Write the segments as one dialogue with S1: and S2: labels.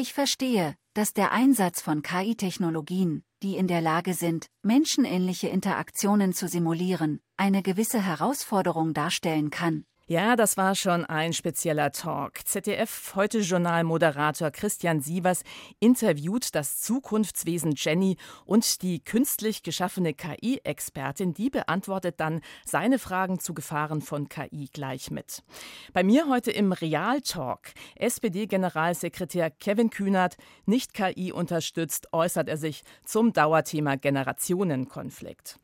S1: Ich verstehe, dass der Einsatz von KI-Technologien, die in der Lage sind, menschenähnliche Interaktionen zu simulieren, eine gewisse Herausforderung darstellen kann.
S2: Ja, das war schon ein spezieller Talk. ZDF heute Journalmoderator Christian Sievers interviewt das Zukunftswesen Jenny und die künstlich geschaffene KI-Expertin, die beantwortet dann seine Fragen zu Gefahren von KI gleich mit. Bei mir heute im Real-Talk SPD-Generalsekretär Kevin Kühnert, nicht KI unterstützt, äußert er sich zum Dauerthema Generationenkonflikt.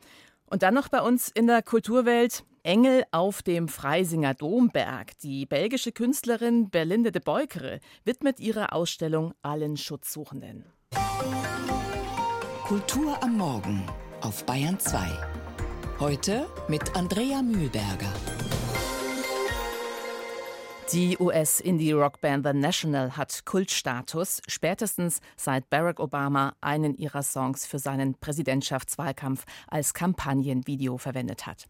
S2: Und dann noch bei uns in der Kulturwelt Engel auf dem Freisinger Domberg. Die belgische Künstlerin Berlinde de Beukere widmet ihre Ausstellung allen Schutzsuchenden.
S3: Kultur am Morgen auf Bayern 2. Heute mit Andrea Mühlberger.
S2: Die US-Indie-Rockband The National hat Kultstatus, spätestens seit Barack Obama einen ihrer Songs für seinen Präsidentschaftswahlkampf als Kampagnenvideo verwendet hat.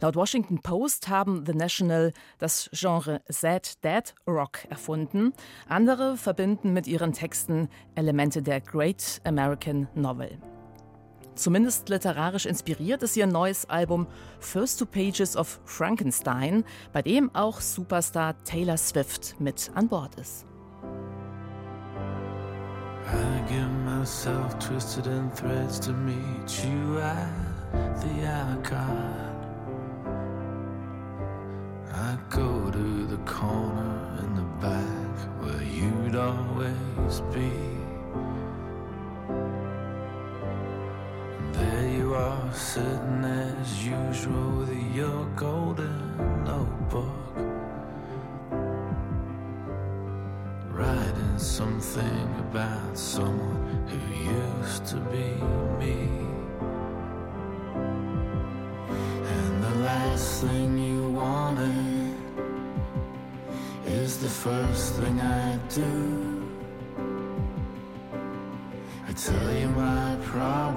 S2: Laut Washington Post haben The National das Genre Sad Dead Rock erfunden. Andere verbinden mit ihren Texten Elemente der Great American Novel. Zumindest literarisch inspiriert ist ihr neues Album First Two Pages of Frankenstein, bei dem auch Superstar Taylor Swift mit an Bord ist. I get myself twisted in threads to meet you at the icon. I go to the corner in the back where you'd always be. Sitting as usual with your golden notebook, writing something about someone who used to be me. And the last thing you wanted is the first thing I do. I tell you my problems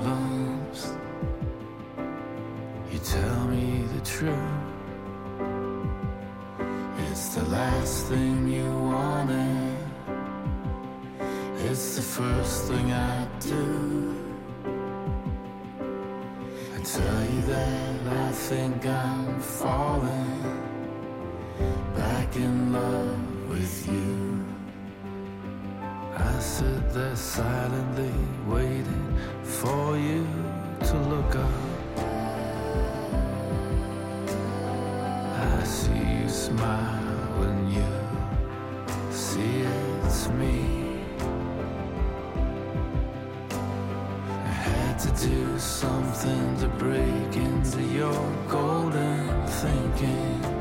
S2: truth. It's the last thing you wanted. It's the first thing I do. I tell you that I think I'm falling back in love with you. I sit there silently waiting for you to look up. Smile when you see it's me. I had to do something to break into your golden thinking.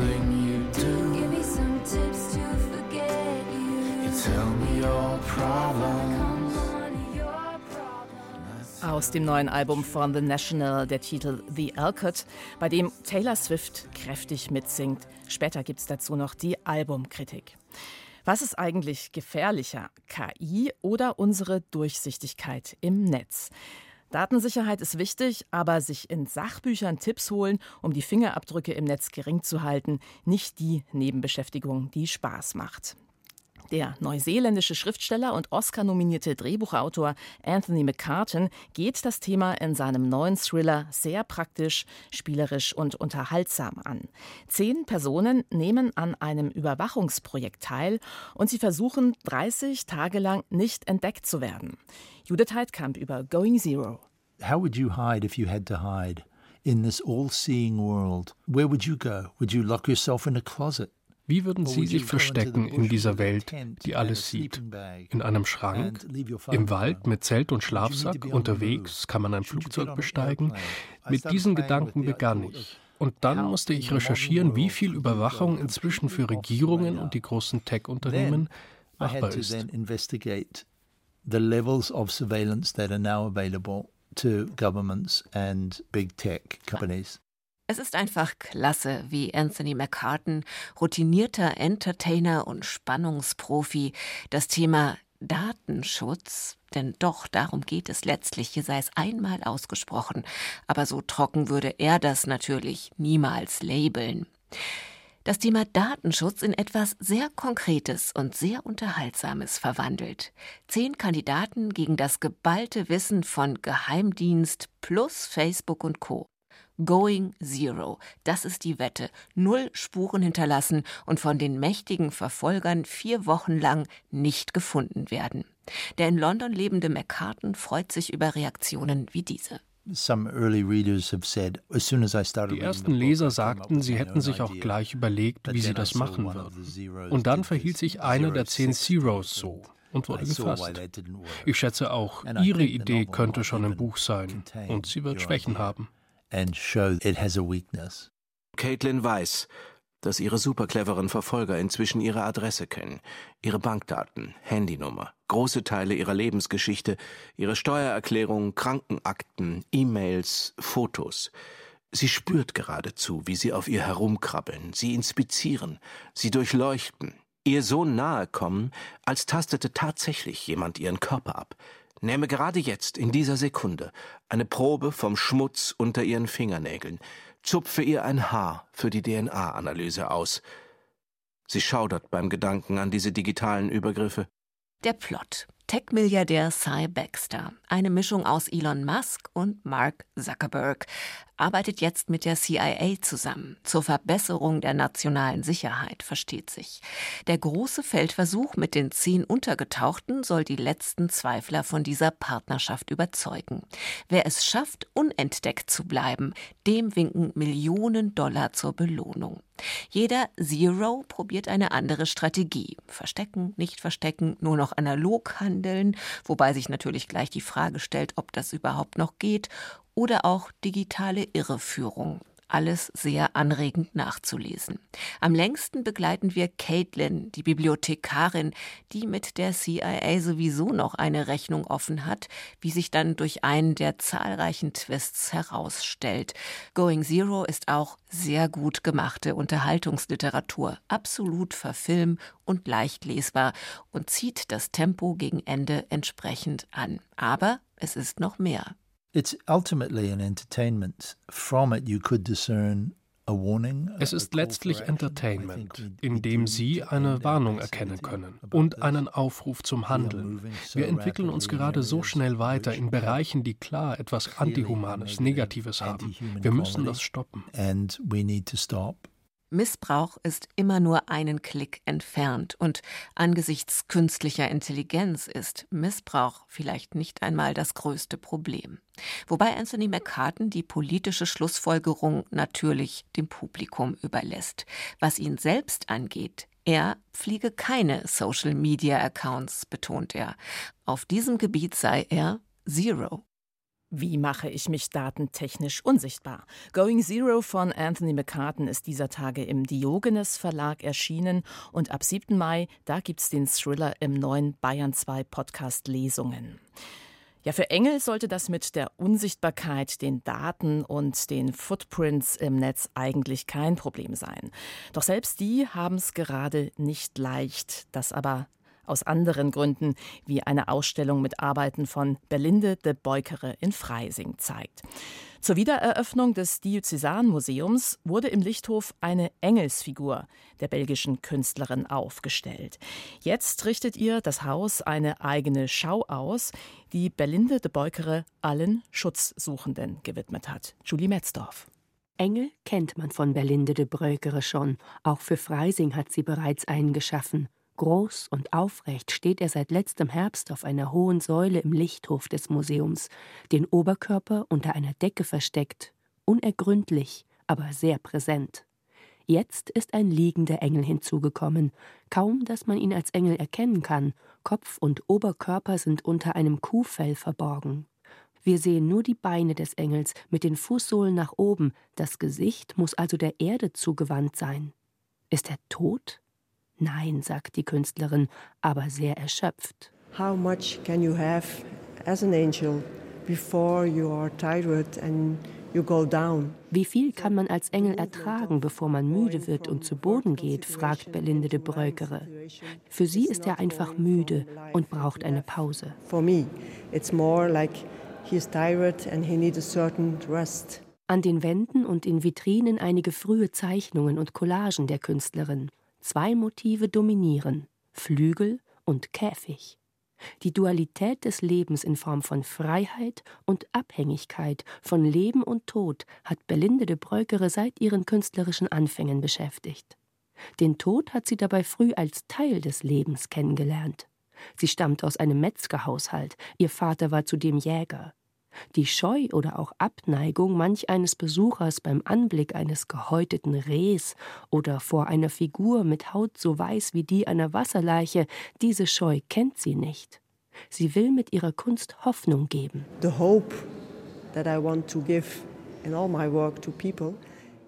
S2: Thing you do. Give me some tips to forget you. You tell me your problems. Aus dem neuen Album von The National der Titel The Alcott, bei dem Taylor Swift kräftig mitsingt. Später gibt es dazu noch die Albumkritik. Was ist eigentlich gefährlicher, KI oder unsere Durchsichtigkeit im Netz? Datensicherheit ist wichtig, aber sich in Sachbüchern Tipps holen, um die Fingerabdrücke im Netz gering zu halten, nicht die Nebenbeschäftigung, die Spaß macht. Der neuseeländische Schriftsteller und Oscar-nominierte Drehbuchautor Anthony McCartan geht das Thema in seinem neuen Thriller sehr praktisch, spielerisch und unterhaltsam an. Zehn Personen nehmen an einem Überwachungsprojekt teil und sie versuchen 30 Tage lang nicht entdeckt zu werden. Judith Heidkamp über Going Zero.
S4: How would you hide if you had to hide? In this all-seeing world, where would you go? Would you lock yourself in a closet?
S5: Wie würden Sie sich verstecken in dieser Welt, die alles sieht? In einem Schrank? Im Wald mit Zelt und Schlafsack? Unterwegs? Kann man ein Flugzeug besteigen? Mit diesen Gedanken begann ich. Und dann musste ich recherchieren, wie viel Überwachung inzwischen für Regierungen und die großen Tech-Unternehmen machbar ist.
S4: To governments and big tech companies.
S6: Es ist einfach klasse, wie Anthony McCartan, routinierter Entertainer und Spannungsprofi, das Thema Datenschutz, denn doch darum geht es letztlich, hier sei es einmal ausgesprochen, aber so trocken würde er das natürlich niemals labeln. Das Thema Datenschutz in etwas sehr Konkretes und sehr Unterhaltsames verwandelt. Zehn Kandidaten gegen das geballte Wissen von Geheimdienst plus Facebook und Co. Going Zero. Das ist die Wette. Null Spuren hinterlassen und von den mächtigen Verfolgern vier Wochen lang nicht gefunden werden. Der in London lebende McCartan freut sich über Reaktionen wie diese.
S5: Die ersten Leser sagten, sie hätten sich auch gleich überlegt, wie sie das machen würden. Und dann verhielt sich einer der zehn Zeros so und wurde gefasst. Ich schätze auch, Ihre Idee könnte schon im Buch sein und sie wird Schwächen haben and show it has a weakness.
S7: Caitlin weiß, dass ihre supercleveren Verfolger inzwischen ihre Adresse kennen, ihre Bankdaten, Handynummer, große Teile ihrer Lebensgeschichte, ihre Steuererklärung, Krankenakten, E-Mails, Fotos. Sie spürt geradezu, wie sie auf ihr herumkrabbeln, sie inspizieren, sie durchleuchten, ihr so nahe kommen, als tastete tatsächlich jemand ihren Körper ab, Nehme gerade jetzt, in dieser Sekunde, eine Probe vom Schmutz unter ihren Fingernägeln, zupfe ihr ein Haar für die DNA-Analyse aus. Sie schaudert beim Gedanken an diese digitalen Übergriffe.
S6: Der Plot. Tech-Milliardär Cy Baxter, eine Mischung aus Elon Musk und Mark Zuckerberg, arbeitet jetzt mit der CIA zusammen zur Verbesserung der nationalen Sicherheit, versteht sich. Der große Feldversuch mit den zehn Untergetauchten soll die letzten Zweifler von dieser Partnerschaft überzeugen. Wer es schafft, unentdeckt zu bleiben, dem winken Millionen Dollar zur Belohnung. Jeder Zero probiert eine andere Strategie. Verstecken, nicht verstecken, nur noch analog handeln, wobei sich natürlich gleich die Frage stellt, ob das überhaupt noch geht, oder auch digitale Irreführung alles sehr anregend nachzulesen. Am längsten begleiten wir Caitlin, die Bibliothekarin, die mit der CIA sowieso noch eine Rechnung offen hat, wie sich dann durch einen der zahlreichen Twists herausstellt. Going Zero ist auch sehr gut gemachte Unterhaltungsliteratur, absolut verfilm und leicht lesbar und zieht das Tempo gegen Ende entsprechend an. Aber es ist noch mehr. It's ultimately an entertainment.
S5: From it you could discern es ist letztlich Entertainment, in dem Sie eine Warnung erkennen können und einen Aufruf zum Handeln. Wir entwickeln uns gerade so schnell weiter in Bereichen, die klar etwas Antihumanes, Negatives haben. Wir müssen das stoppen.
S6: Missbrauch ist immer nur einen Klick entfernt und angesichts künstlicher Intelligenz ist Missbrauch vielleicht nicht einmal das größte Problem. Wobei Anthony McCartan die politische Schlussfolgerung natürlich dem Publikum überlässt. Was ihn selbst angeht, er pflege keine Social-Media-Accounts, betont er. Auf diesem Gebiet sei er Zero.
S2: Wie mache ich mich datentechnisch unsichtbar? Going Zero von Anthony McCartan ist dieser Tage im Diogenes Verlag erschienen und ab 7. Mai, da gibt's den Thriller im neuen Bayern 2 Podcast Lesungen. Ja, für Engel sollte das mit der Unsichtbarkeit, den Daten und den Footprints im Netz eigentlich kein Problem sein. Doch selbst die haben es gerade nicht leicht. Das aber aus anderen Gründen, wie eine Ausstellung mit Arbeiten von Berlinde de Beukere in Freising zeigt. Zur Wiedereröffnung des Diözesanmuseums wurde im Lichthof eine Engelsfigur der belgischen Künstlerin aufgestellt. Jetzt richtet ihr das Haus eine eigene Schau aus, die Berlinde de Beukere allen Schutzsuchenden gewidmet hat. Julie Metzdorf.
S8: Engel kennt man von Berlinde de Breukere schon. Auch für Freising hat sie bereits einen geschaffen. Groß und aufrecht steht er seit letztem Herbst auf einer hohen Säule im Lichthof des Museums, den Oberkörper unter einer Decke versteckt, unergründlich, aber sehr präsent. Jetzt ist ein liegender Engel hinzugekommen, kaum dass man ihn als Engel erkennen kann, Kopf und Oberkörper sind unter einem Kuhfell verborgen. Wir sehen nur die Beine des Engels mit den Fußsohlen nach oben, das Gesicht muss also der Erde zugewandt sein. Ist er tot? Nein, sagt die Künstlerin, aber sehr erschöpft.
S9: How much can you have as an angel before you are tired and
S8: Wie viel kann man als Engel ertragen, bevor man müde wird und zu Boden geht, fragt Belinde de Breukere. Für sie ist er einfach müde und braucht eine Pause. An den Wänden und in Vitrinen einige frühe Zeichnungen und Collagen der Künstlerin. Zwei Motive dominieren: Flügel und Käfig. Die Dualität des Lebens in Form von Freiheit und Abhängigkeit, von Leben und Tod hat Belinde de Breukere seit ihren künstlerischen Anfängen beschäftigt. Den Tod hat sie dabei früh als Teil des Lebens kennengelernt. Sie stammt aus einem Metzgerhaushalt, ihr Vater war zudem Jäger. Die Scheu oder auch Abneigung manch eines Besuchers beim Anblick eines gehäuteten Rehs oder vor einer Figur mit Haut so weiß wie die einer Wasserleiche, diese Scheu kennt sie nicht. Sie will mit ihrer Kunst Hoffnung geben.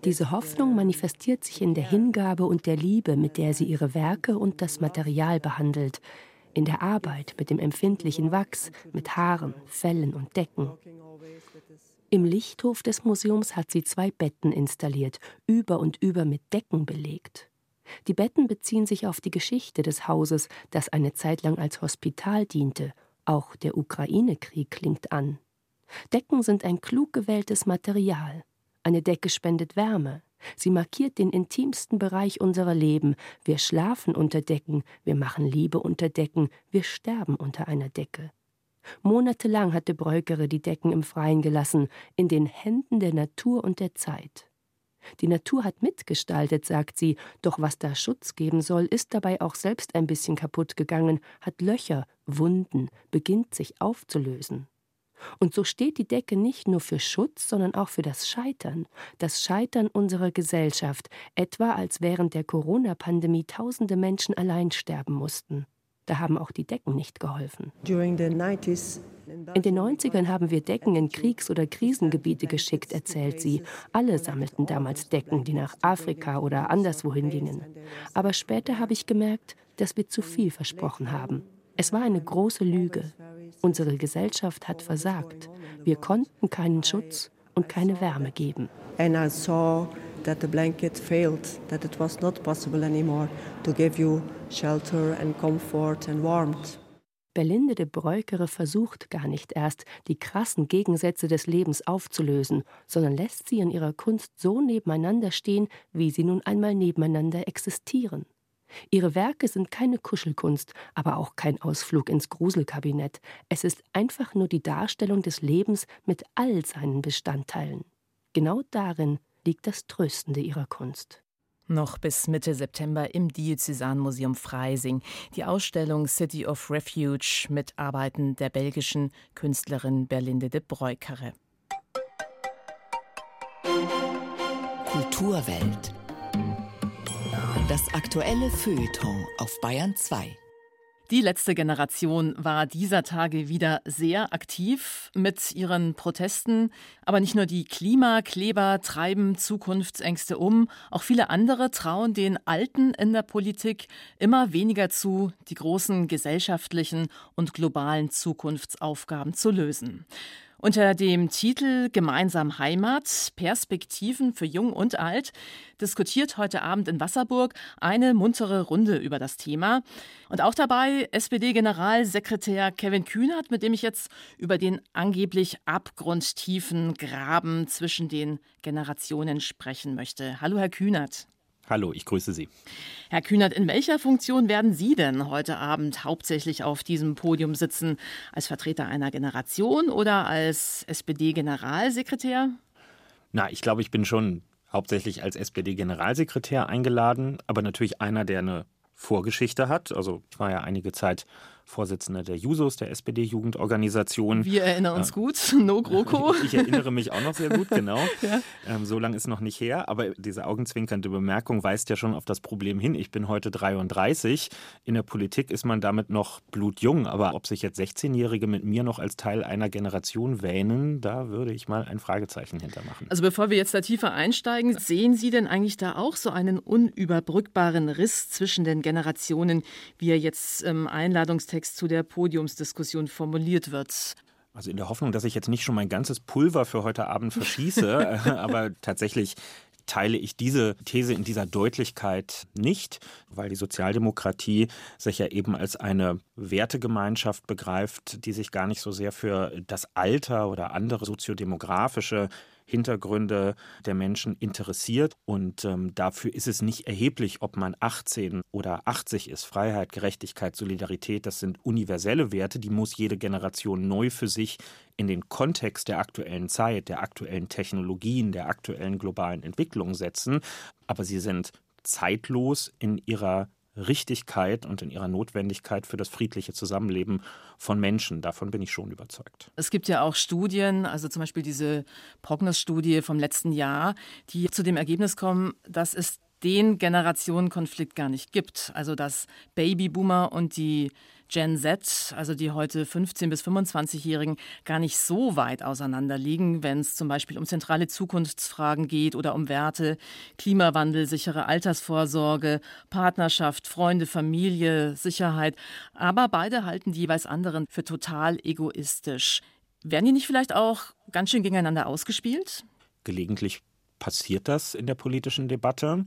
S8: Diese Hoffnung manifestiert sich in der Hingabe und der Liebe, mit der sie ihre Werke und das Material behandelt, in der Arbeit mit dem empfindlichen Wachs, mit Haaren, Fellen und Decken. Im Lichthof des Museums hat sie zwei Betten installiert, über und über mit Decken belegt. Die Betten beziehen sich auf die Geschichte des Hauses, das eine Zeit lang als Hospital diente. Auch der Ukraine-Krieg klingt an. Decken sind ein klug gewähltes Material. Eine Decke spendet Wärme, Sie markiert den intimsten Bereich unserer Leben. Wir schlafen unter Decken, wir machen Liebe unter Decken, wir sterben unter einer Decke. Monatelang hatte Breukere die Decken im Freien gelassen, in den Händen der Natur und der Zeit. Die Natur hat mitgestaltet, sagt sie, doch was da Schutz geben soll, ist dabei auch selbst ein bisschen kaputt gegangen, hat Löcher, Wunden, beginnt sich aufzulösen. Und so steht die Decke nicht nur für Schutz, sondern auch für das Scheitern, das Scheitern unserer Gesellschaft, etwa als während der Corona-Pandemie tausende Menschen allein sterben mussten. Da haben auch die Decken nicht geholfen. In den 90ern haben wir Decken in Kriegs- oder Krisengebiete geschickt, erzählt sie. Alle sammelten damals Decken, die nach Afrika oder anderswohin gingen. Aber später habe ich gemerkt, dass wir zu viel versprochen haben. Es war eine große Lüge. Unsere Gesellschaft hat versagt. Wir konnten keinen Schutz und keine Wärme geben. And I saw that the blanket failed, that it was not possible anymore to give you shelter and comfort and warmth. Belinde de Breukere versucht gar nicht erst, die krassen Gegensätze des Lebens aufzulösen, sondern lässt sie in ihrer Kunst so nebeneinander stehen, wie sie nun einmal nebeneinander existieren. Ihre Werke sind keine Kuschelkunst, aber auch kein Ausflug ins Gruselkabinett. Es ist einfach nur die Darstellung des Lebens mit all seinen Bestandteilen. Genau darin liegt das Tröstende ihrer Kunst.
S2: Noch bis Mitte September im Diözesanmuseum Freising die Ausstellung City of Refuge mit Arbeiten der belgischen Künstlerin Berlinde de Breukere.
S3: Kulturwelt das aktuelle Feuilleton auf Bayern 2.
S2: Die letzte Generation war dieser Tage wieder sehr aktiv mit ihren Protesten. Aber nicht nur die Klimakleber treiben Zukunftsängste um, auch viele andere trauen den Alten in der Politik immer weniger zu, die großen gesellschaftlichen und globalen Zukunftsaufgaben zu lösen. Unter dem Titel Gemeinsam Heimat, Perspektiven für Jung und Alt diskutiert heute Abend in Wasserburg eine muntere Runde über das Thema. Und auch dabei SPD-Generalsekretär Kevin Kühnert, mit dem ich jetzt über den angeblich abgrundtiefen Graben zwischen den Generationen sprechen möchte. Hallo, Herr Kühnert.
S9: Hallo, ich grüße Sie.
S2: Herr Kühnert, in welcher Funktion werden Sie denn heute Abend hauptsächlich auf diesem Podium sitzen? Als Vertreter einer Generation oder als SPD-Generalsekretär?
S9: Na, ich glaube, ich bin schon hauptsächlich als SPD-Generalsekretär eingeladen, aber natürlich einer, der eine Vorgeschichte hat. Also ich war ja einige Zeit Vorsitzender der Jusos, der SPD-Jugendorganisation.
S2: Wir erinnern uns äh, gut, no GroKo.
S9: Ich, ich, erinnere mich auch noch sehr gut, genau. ja. ähm, so lange ist noch nicht her, aber diese augenzwinkernde Bemerkung weist ja schon auf das Problem hin. Ich bin heute 33. In der Politik ist man damit noch blutjung, aber ob sich jetzt 16-Jährige mit mir noch als Teil einer Generation wähnen, da würde ich mal ein Fragezeichen hintermachen.
S2: Also bevor wir jetzt da tiefer einsteigen, sehen Sie denn eigentlich da auch so einen unüberbrückbaren Riss zwischen den Generationen, wie er jetzt im Einladungstext Text zu der Podiumsdiskussion formuliert wird.
S9: Also in der Hoffnung, dass ich jetzt nicht schon mein ganzes Pulver für heute Abend verschieße, aber tatsächlich teile ich diese These in dieser Deutlichkeit nicht, weil die Sozialdemokratie sich ja eben als eine Wertegemeinschaft begreift, die sich gar nicht so sehr für das Alter oder andere soziodemografische Hintergründe der Menschen interessiert. Und ähm, dafür ist es nicht erheblich, ob man 18 oder 80 ist. Freiheit, Gerechtigkeit, Solidarität, das sind universelle Werte, die muss jede Generation neu für sich in den Kontext der aktuellen Zeit, der aktuellen Technologien, der aktuellen globalen Entwicklung setzen. Aber sie sind zeitlos in ihrer Richtigkeit und in ihrer Notwendigkeit für das friedliche Zusammenleben von Menschen. Davon bin ich schon überzeugt.
S2: Es gibt ja auch Studien, also zum Beispiel diese Prognos-Studie vom letzten Jahr, die zu dem Ergebnis kommen, dass es den Generationenkonflikt gar nicht gibt. Also dass Babyboomer und die Gen Z, also die heute 15- bis 25-Jährigen, gar nicht so weit auseinander liegen, wenn es zum Beispiel um zentrale Zukunftsfragen geht oder um Werte, Klimawandel, sichere Altersvorsorge, Partnerschaft, Freunde, Familie, Sicherheit. Aber beide halten die jeweils anderen für total egoistisch. Werden die nicht vielleicht auch ganz schön gegeneinander ausgespielt?
S9: Gelegentlich passiert das in der politischen Debatte.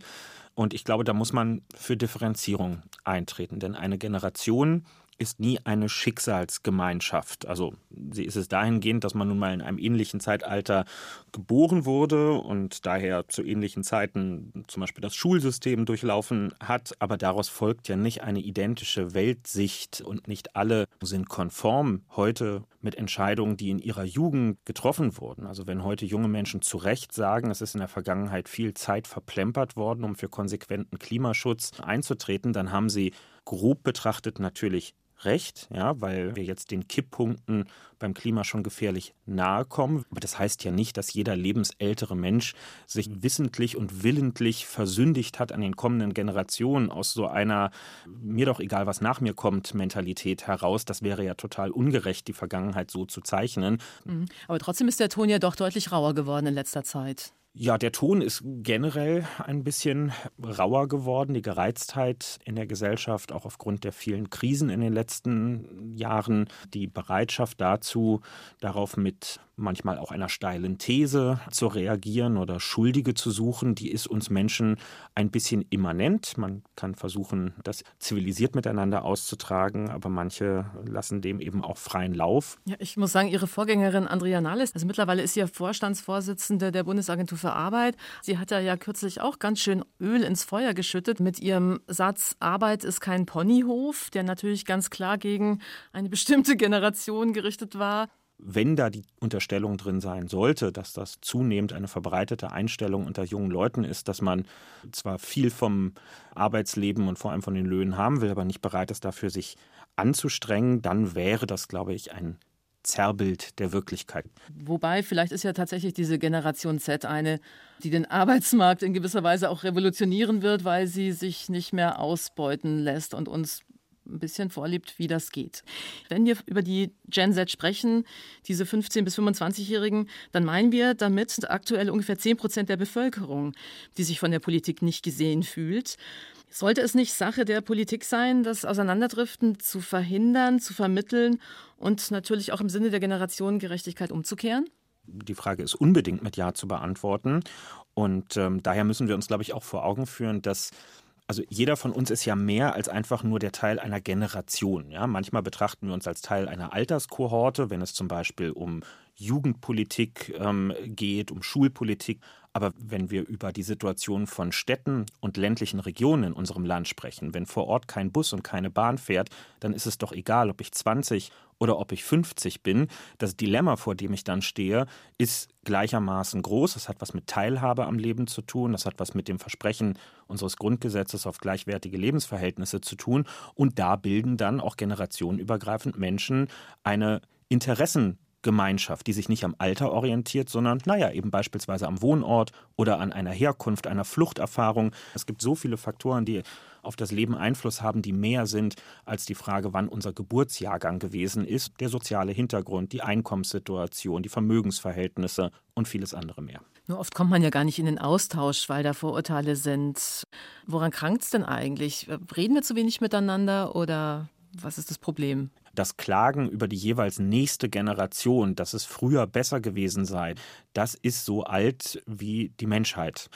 S9: Und ich glaube, da muss man für Differenzierung eintreten. Denn eine Generation ist nie eine Schicksalsgemeinschaft. Also sie ist es dahingehend, dass man nun mal in einem ähnlichen Zeitalter geboren wurde und daher zu ähnlichen Zeiten zum Beispiel das Schulsystem durchlaufen hat. Aber daraus folgt ja nicht eine identische Weltsicht und nicht alle sind konform heute mit Entscheidungen, die in ihrer Jugend getroffen wurden. Also wenn heute junge Menschen zu Recht sagen, es ist in der Vergangenheit viel Zeit verplempert worden, um für konsequenten Klimaschutz einzutreten, dann haben sie grob betrachtet natürlich recht, ja, weil wir jetzt den Kipppunkten beim Klima schon gefährlich nahe kommen. Aber das heißt ja nicht, dass jeder lebensältere Mensch sich wissentlich und willentlich versündigt hat an den kommenden Generationen aus so einer mir doch egal, was nach mir kommt Mentalität heraus. Das wäre ja total ungerecht, die Vergangenheit so zu zeichnen.
S2: Mhm. Aber trotzdem ist der Ton ja doch deutlich rauer geworden in letzter Zeit.
S9: Ja, der Ton ist generell ein bisschen rauer geworden. Die Gereiztheit in der Gesellschaft, auch aufgrund der vielen Krisen in den letzten Jahren, die Bereitschaft dazu, darauf mit manchmal auch einer steilen These zu reagieren oder Schuldige zu suchen, die ist uns Menschen ein bisschen immanent. Man kann versuchen, das zivilisiert miteinander auszutragen, aber manche lassen dem eben auch freien Lauf.
S2: Ja, ich muss sagen, Ihre Vorgängerin Andrea Nahles, also mittlerweile ist sie ja Vorstandsvorsitzende der Bundesagentur für Arbeit. Sie hat ja kürzlich auch ganz schön Öl ins Feuer geschüttet mit ihrem Satz, Arbeit ist kein Ponyhof, der natürlich ganz klar gegen eine bestimmte Generation gerichtet war
S9: wenn da die Unterstellung drin sein sollte, dass das zunehmend eine verbreitete Einstellung unter jungen Leuten ist, dass man zwar viel vom Arbeitsleben und vor allem von den Löhnen haben will, aber nicht bereit ist, dafür sich anzustrengen, dann wäre das, glaube ich, ein Zerrbild der Wirklichkeit.
S2: Wobei, vielleicht ist ja tatsächlich diese Generation Z eine, die den Arbeitsmarkt in gewisser Weise auch revolutionieren wird, weil sie sich nicht mehr ausbeuten lässt und uns ein bisschen vorlebt, wie das geht. Wenn wir über die Gen Z sprechen, diese 15- bis 25-Jährigen, dann meinen wir damit aktuell ungefähr 10 Prozent der Bevölkerung, die sich von der Politik nicht gesehen fühlt. Sollte es nicht Sache der Politik sein, das Auseinanderdriften zu verhindern, zu vermitteln und natürlich auch im Sinne der Generationengerechtigkeit umzukehren?
S9: Die Frage ist unbedingt mit Ja zu beantworten. Und ähm, daher müssen wir uns, glaube ich, auch vor Augen führen, dass also jeder von uns ist ja mehr als einfach nur der Teil einer Generation. Ja? Manchmal betrachten wir uns als Teil einer Alterskohorte, wenn es zum Beispiel um Jugendpolitik ähm, geht, um Schulpolitik. Aber wenn wir über die Situation von Städten und ländlichen Regionen in unserem Land sprechen, wenn vor Ort kein Bus und keine Bahn fährt, dann ist es doch egal, ob ich 20 oder ob ich 50 bin. Das Dilemma, vor dem ich dann stehe, ist gleichermaßen groß. Das hat was mit Teilhabe am Leben zu tun. Das hat was mit dem Versprechen unseres Grundgesetzes auf gleichwertige Lebensverhältnisse zu tun. Und da bilden dann auch generationenübergreifend Menschen eine Interessen Gemeinschaft, die sich nicht am Alter orientiert, sondern, naja, eben beispielsweise am Wohnort oder an einer Herkunft, einer Fluchterfahrung. Es gibt so viele Faktoren, die auf das Leben Einfluss haben, die mehr sind als die Frage, wann unser Geburtsjahrgang gewesen ist, der soziale Hintergrund, die Einkommenssituation, die Vermögensverhältnisse und vieles andere mehr.
S2: Nur oft kommt man ja gar nicht in den Austausch, weil da Vorurteile sind. Woran krankt es denn eigentlich? Reden wir zu wenig miteinander oder was ist das Problem?
S9: Das Klagen über die jeweils nächste Generation, dass es früher besser gewesen sei, das ist so alt wie die Menschheit.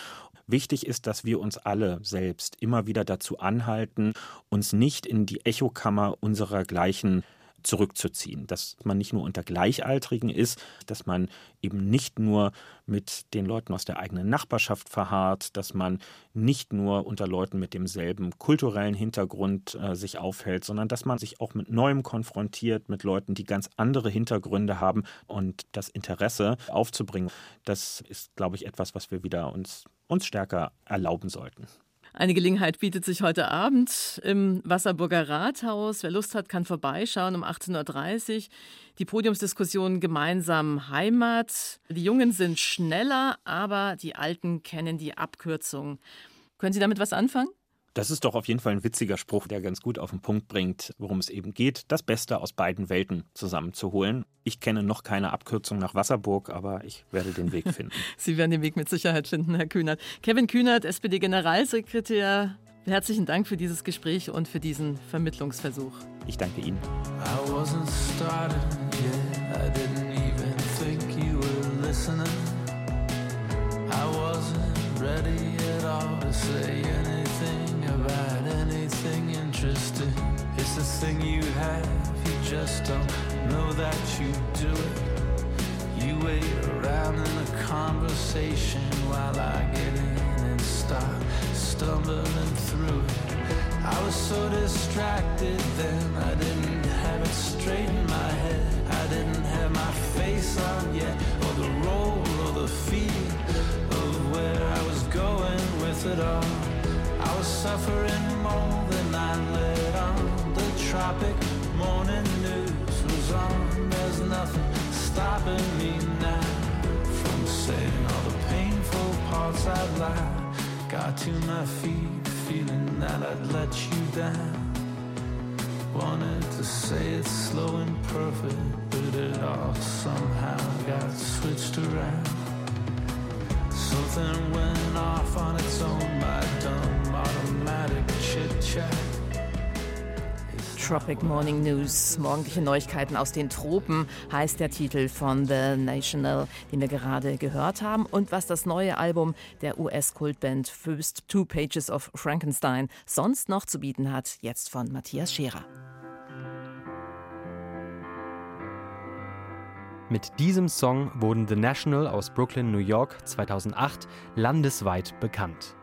S9: Wichtig ist, dass wir uns alle selbst immer wieder dazu anhalten, uns nicht in die Echokammer unserer gleichen zurückzuziehen, dass man nicht nur unter Gleichaltrigen ist, dass man eben nicht nur mit den Leuten aus der eigenen Nachbarschaft verharrt, dass man nicht nur unter Leuten mit demselben kulturellen Hintergrund äh, sich aufhält, sondern dass man sich auch mit Neuem konfrontiert, mit Leuten, die ganz andere Hintergründe haben und das Interesse aufzubringen, das ist, glaube ich, etwas, was wir wieder uns uns stärker erlauben sollten.
S2: Eine Gelegenheit bietet sich heute Abend im Wasserburger Rathaus. Wer Lust hat, kann vorbeischauen um 18.30 Uhr. Die Podiumsdiskussion gemeinsam Heimat. Die Jungen sind schneller, aber die Alten kennen die Abkürzung. Können Sie damit was anfangen?
S9: Das ist doch auf jeden Fall ein witziger Spruch, der ganz gut auf den Punkt bringt, worum es eben geht, das Beste aus beiden Welten zusammenzuholen. Ich kenne noch keine Abkürzung nach Wasserburg, aber ich werde den Weg finden.
S2: Sie werden den Weg mit Sicherheit finden, Herr Kühnert. Kevin Kühnert, SPD-Generalsekretär, herzlichen Dank für dieses Gespräch und für diesen Vermittlungsversuch.
S9: Ich danke Ihnen.
S10: I wasn't started yet. I didn't even think you were listening. I wasn't ready at all to say anything It's thing you have, you just don't know that you do it. You wait around in a conversation while I get in and start stumbling through it. I was so distracted then, I didn't have it straight in my head. I didn't have my face on yet, or the role, or the feel of where I was going with it all. I was suffering more than I let. The tropic morning news was on. There's nothing stopping me now from saying all the painful parts I'd lied. Got to my feet, feeling that I'd let you down. Wanted to say it slow and perfect, but it all somehow got switched around. Something went off on its own, my dumb automatic chit chat.
S2: Tropic Morning News, morgendliche Neuigkeiten aus den Tropen, heißt der Titel von The National, den wir gerade gehört haben. Und was das neue Album der US-Kultband First Two Pages of Frankenstein sonst noch zu bieten hat, jetzt von Matthias Scherer.
S11: Mit diesem Song wurden The National aus Brooklyn, New York 2008 landesweit bekannt.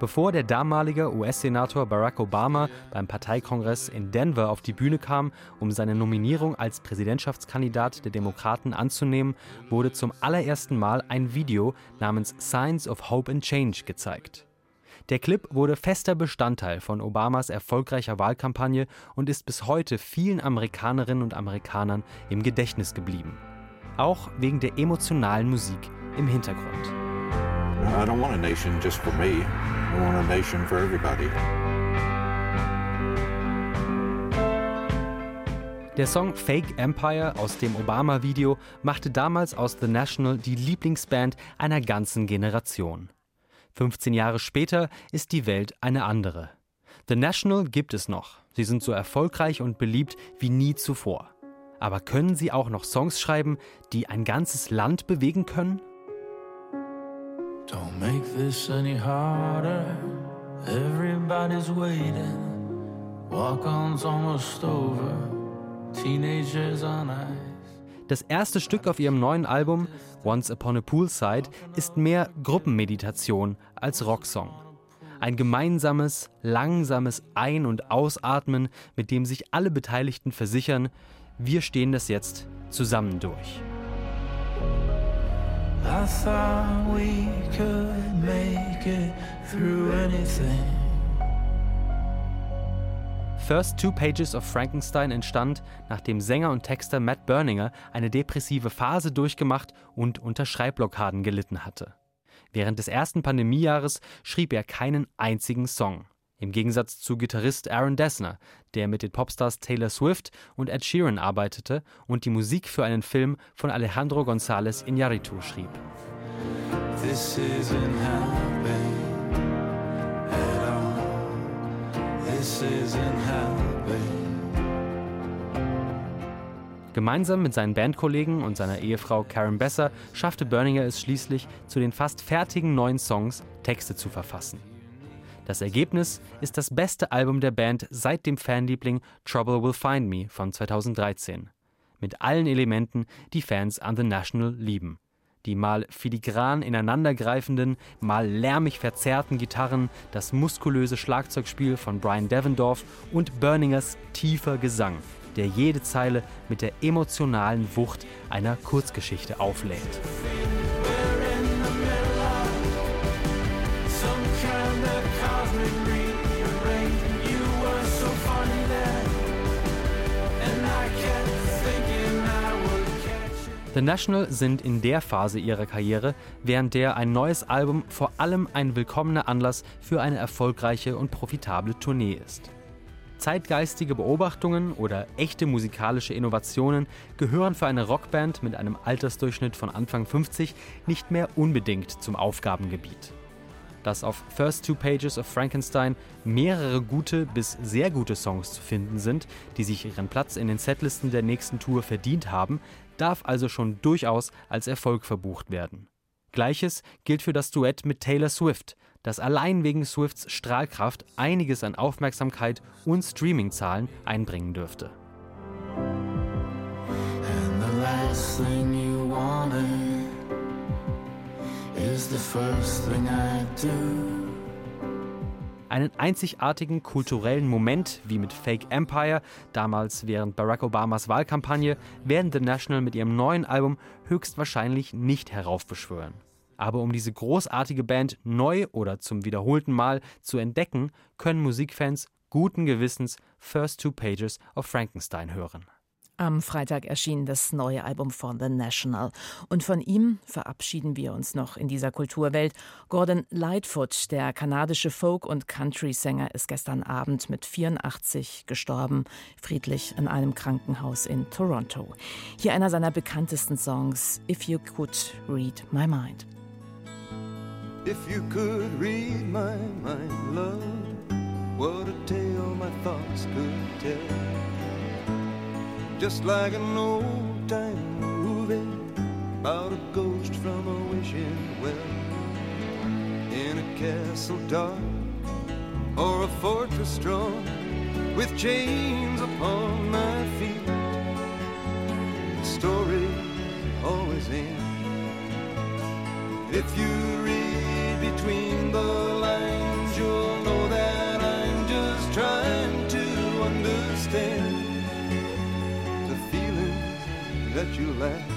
S11: Bevor der damalige US-Senator Barack Obama beim Parteikongress in Denver auf die Bühne kam, um seine Nominierung als Präsidentschaftskandidat der Demokraten anzunehmen, wurde zum allerersten Mal ein Video namens Signs of Hope and Change gezeigt. Der Clip wurde fester Bestandteil von Obamas erfolgreicher Wahlkampagne und ist bis heute vielen Amerikanerinnen und Amerikanern im Gedächtnis geblieben. Auch wegen der emotionalen Musik im Hintergrund.
S12: I don't want a nation just for me. I want a nation for everybody.
S11: Der Song Fake Empire aus dem Obama-Video machte damals aus The National die Lieblingsband einer ganzen Generation. 15 Jahre später ist die Welt eine andere. The National gibt es noch. Sie sind so erfolgreich und beliebt wie nie zuvor. Aber können sie auch noch Songs schreiben, die ein ganzes Land bewegen können?
S10: Don't make this any harder. Everybody's waiting. Walk-ons almost over. Teenagers on ice.
S11: Das erste Stück auf ihrem neuen Album, Once Upon a Poolside, ist mehr Gruppenmeditation als Rocksong. Ein gemeinsames, langsames Ein- und Ausatmen, mit dem sich alle Beteiligten versichern, wir stehen das jetzt zusammen durch.
S10: I thought we could make it through anything.
S11: First Two Pages of Frankenstein entstand, nachdem Sänger und Texter Matt Berninger eine depressive Phase durchgemacht und unter Schreibblockaden gelitten hatte. Während des ersten Pandemiejahres schrieb er keinen einzigen Song. Im Gegensatz zu Gitarrist Aaron Dessner, der mit den Popstars Taylor Swift und Ed Sheeran arbeitete und die Musik für einen Film von Alejandro González Iñárritu schrieb. Gemeinsam mit seinen Bandkollegen und seiner Ehefrau Karen Besser schaffte Berninger es schließlich, zu den fast fertigen neuen Songs Texte zu verfassen. Das Ergebnis ist das beste Album der Band seit dem Fanliebling Trouble Will Find Me von 2013. Mit allen Elementen, die Fans an The National lieben. Die mal filigran ineinandergreifenden, mal lärmig verzerrten Gitarren, das muskulöse Schlagzeugspiel von Brian Devendorf und Burningers tiefer Gesang, der jede Zeile mit der emotionalen Wucht einer Kurzgeschichte auflädt. The National sind in der Phase ihrer Karriere, während der ein neues Album vor allem ein willkommener Anlass für eine erfolgreiche und profitable Tournee ist. Zeitgeistige Beobachtungen oder echte musikalische Innovationen gehören für eine Rockband mit einem Altersdurchschnitt von Anfang 50 nicht mehr unbedingt zum Aufgabengebiet. Dass auf First Two Pages of Frankenstein mehrere gute bis sehr gute Songs zu finden sind, die sich ihren Platz in den Setlisten der nächsten Tour verdient haben, darf also schon durchaus als Erfolg verbucht werden. Gleiches gilt für das Duett mit Taylor Swift, das allein wegen Swifts Strahlkraft einiges an Aufmerksamkeit und Streamingzahlen einbringen dürfte. Einen einzigartigen kulturellen Moment wie mit Fake Empire, damals während Barack Obamas Wahlkampagne, werden The National mit ihrem neuen Album höchstwahrscheinlich nicht heraufbeschwören. Aber um diese großartige Band neu oder zum wiederholten Mal zu entdecken, können Musikfans guten Gewissens First Two Pages of Frankenstein hören.
S13: Am Freitag erschien das neue Album von The National. Und von ihm verabschieden wir uns noch in dieser Kulturwelt. Gordon Lightfoot, der kanadische Folk- und Country-Sänger, ist gestern Abend mit 84 gestorben, friedlich in einem Krankenhaus in Toronto. Hier einer seiner bekanntesten Songs, If You Could Read My Mind. If you could read my mind, love, what a tale my thoughts could tell. Just like an old time movie about a ghost from a wishing well. In a castle dark or a fortress strong with chains upon my feet. The story always ends if you read between the lines, that you left.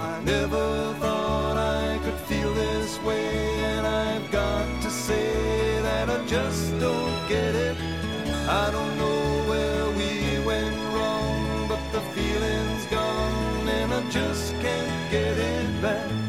S13: I never thought I could feel this way, and I've got to say that I just don't get it. I don't know where we went wrong, but the feeling's gone, and I just can't get it back.